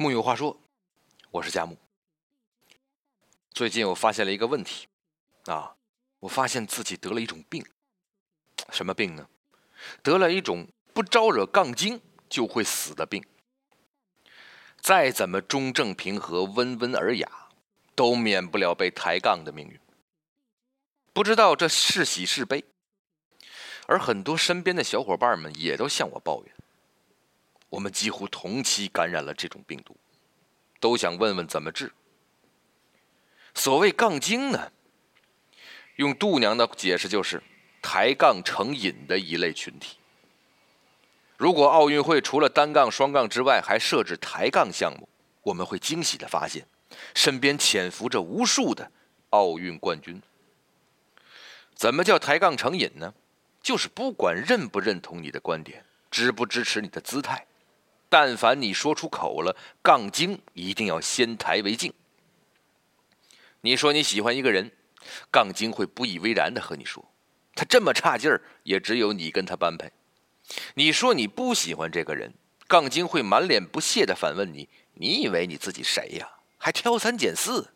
木有话说，我是佳木。最近我发现了一个问题，啊，我发现自己得了一种病，什么病呢？得了一种不招惹杠精就会死的病。再怎么中正平和、温文尔雅，都免不了被抬杠的命运。不知道这是喜是悲，而很多身边的小伙伴们也都向我抱怨。我们几乎同期感染了这种病毒，都想问问怎么治。所谓杠精呢，用度娘的解释就是抬杠成瘾的一类群体。如果奥运会除了单杠、双杠之外还设置抬杠项目，我们会惊喜的发现，身边潜伏着无数的奥运冠军。怎么叫抬杠成瘾呢？就是不管认不认同你的观点，支不支持你的姿态。但凡你说出口了，杠精一定要先抬为敬。你说你喜欢一个人，杠精会不以为然的和你说，他这么差劲儿，也只有你跟他般配。你说你不喜欢这个人，杠精会满脸不屑的反问你：你以为你自己谁呀？还挑三拣四？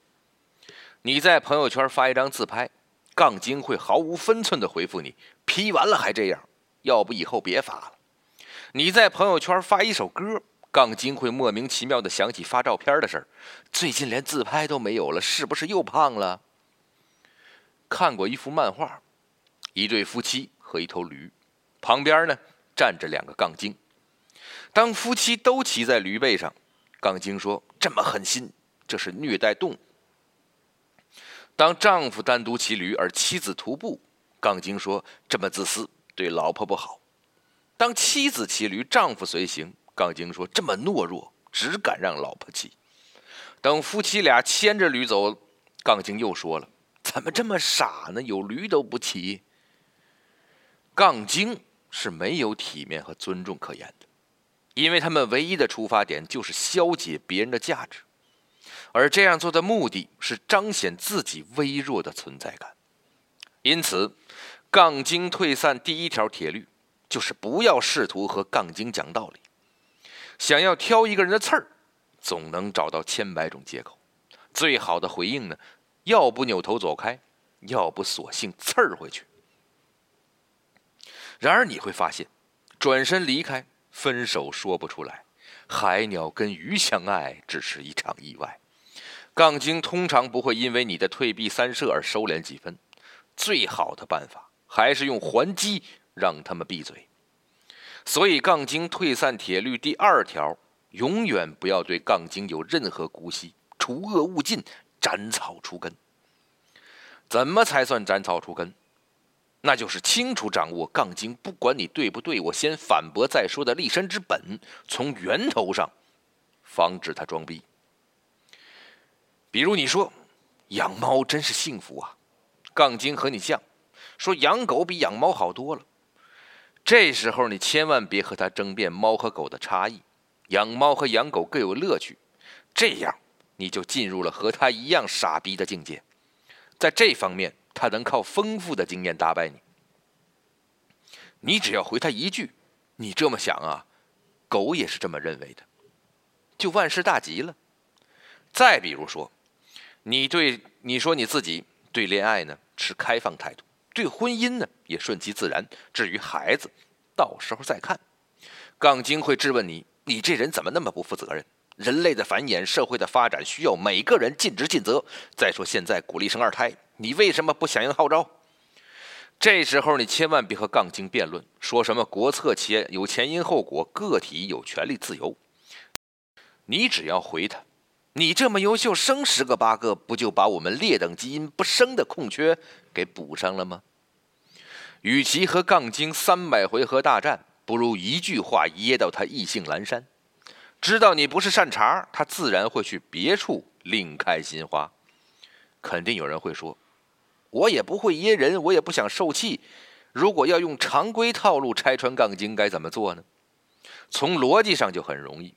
你在朋友圈发一张自拍，杠精会毫无分寸的回复你：P 完了还这样，要不以后别发了。你在朋友圈发一首歌，杠精会莫名其妙的想起发照片的事儿。最近连自拍都没有了，是不是又胖了？看过一幅漫画，一对夫妻和一头驴，旁边呢站着两个杠精。当夫妻都骑在驴背上，杠精说：“这么狠心，这是虐待动物。”当丈夫单独骑驴而妻子徒步，杠精说：“这么自私，对老婆不好。”当妻子骑驴，丈夫随行，杠精说：“这么懦弱，只敢让老婆骑。”等夫妻俩牵着驴走，杠精又说了：“怎么这么傻呢？有驴都不骑。”杠精是没有体面和尊重可言的，因为他们唯一的出发点就是消解别人的价值，而这样做的目的是彰显自己微弱的存在感。因此，杠精退散第一条铁律。就是不要试图和杠精讲道理，想要挑一个人的刺儿，总能找到千百种借口。最好的回应呢，要不扭头走开，要不索性刺儿回去。然而你会发现，转身离开，分手说不出来。海鸟跟鱼相爱，只是一场意外。杠精通常不会因为你的退避三舍而收敛几分。最好的办法还是用还击。让他们闭嘴。所以，杠精退散铁律第二条：永远不要对杠精有任何姑息，除恶务尽，斩草除根。怎么才算斩草除根？那就是清楚掌握杠精不管你对不对，我先反驳再说的立身之本，从源头上防止他装逼。比如你说养猫真是幸福啊，杠精和你犟，说养狗比养猫好多了。这时候你千万别和他争辩猫和狗的差异，养猫和养狗各有乐趣，这样你就进入了和他一样傻逼的境界。在这方面，他能靠丰富的经验打败你。你只要回他一句：“你这么想啊，狗也是这么认为的”，就万事大吉了。再比如说，你对你说你自己对恋爱呢持开放态度。对婚姻呢，也顺其自然。至于孩子，到时候再看。杠精会质问你：“你这人怎么那么不负责任？人类的繁衍，社会的发展，需要每个人尽职尽责。再说现在鼓励生二胎，你为什么不响应号召？”这时候你千万别和杠精辩论，说什么国策前有前因后果，个体有权利自由。你只要回他。你这么优秀，生十个八个，不就把我们劣等基因不生的空缺给补上了吗？与其和杠精三百回合大战，不如一句话噎到他意兴阑珊。知道你不是善茬，他自然会去别处另开新花。肯定有人会说，我也不会噎人，我也不想受气。如果要用常规套路拆穿杠精，该怎么做呢？从逻辑上就很容易，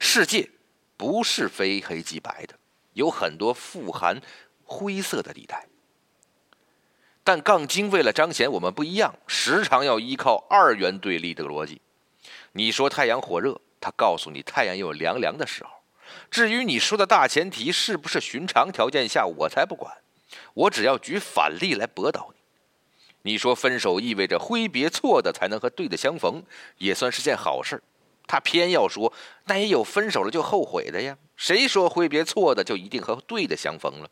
世界。不是非黑即白的，有很多富含灰色的地带。但杠精为了彰显我们不一样，时常要依靠二元对立的逻辑。你说太阳火热，他告诉你太阳有凉凉的时候；至于你说的大前提是不是寻常条件下，我才不管。我只要举反例来驳倒你。你说分手意味着挥别错的才能和对的相逢，也算是件好事。他偏要说，那也有分手了就后悔的呀。谁说挥别错的就一定和对的相逢了？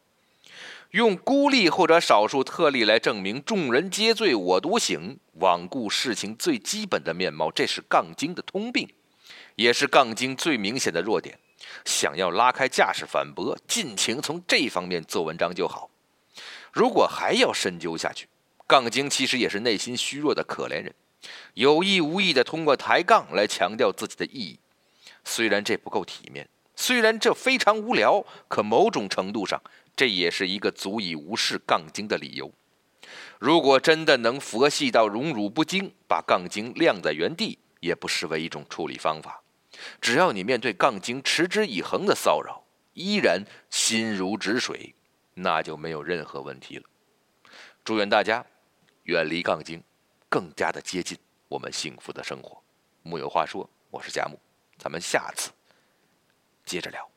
用孤立或者少数特例来证明众人皆醉我独醒，罔顾事情最基本的面貌，这是杠精的通病，也是杠精最明显的弱点。想要拉开架势反驳，尽情从这方面做文章就好。如果还要深究下去，杠精其实也是内心虚弱的可怜人，有意无意的通过抬杠来强调自己的意义。虽然这不够体面，虽然这非常无聊，可某种程度上，这也是一个足以无视杠精的理由。如果真的能佛系到荣辱不惊，把杠精晾在原地，也不失为一种处理方法。只要你面对杠精持之以恒的骚扰，依然心如止水，那就没有任何问题了。祝愿大家远离杠精，更加的接近我们幸福的生活。木有话说，我是佳木，咱们下次接着聊。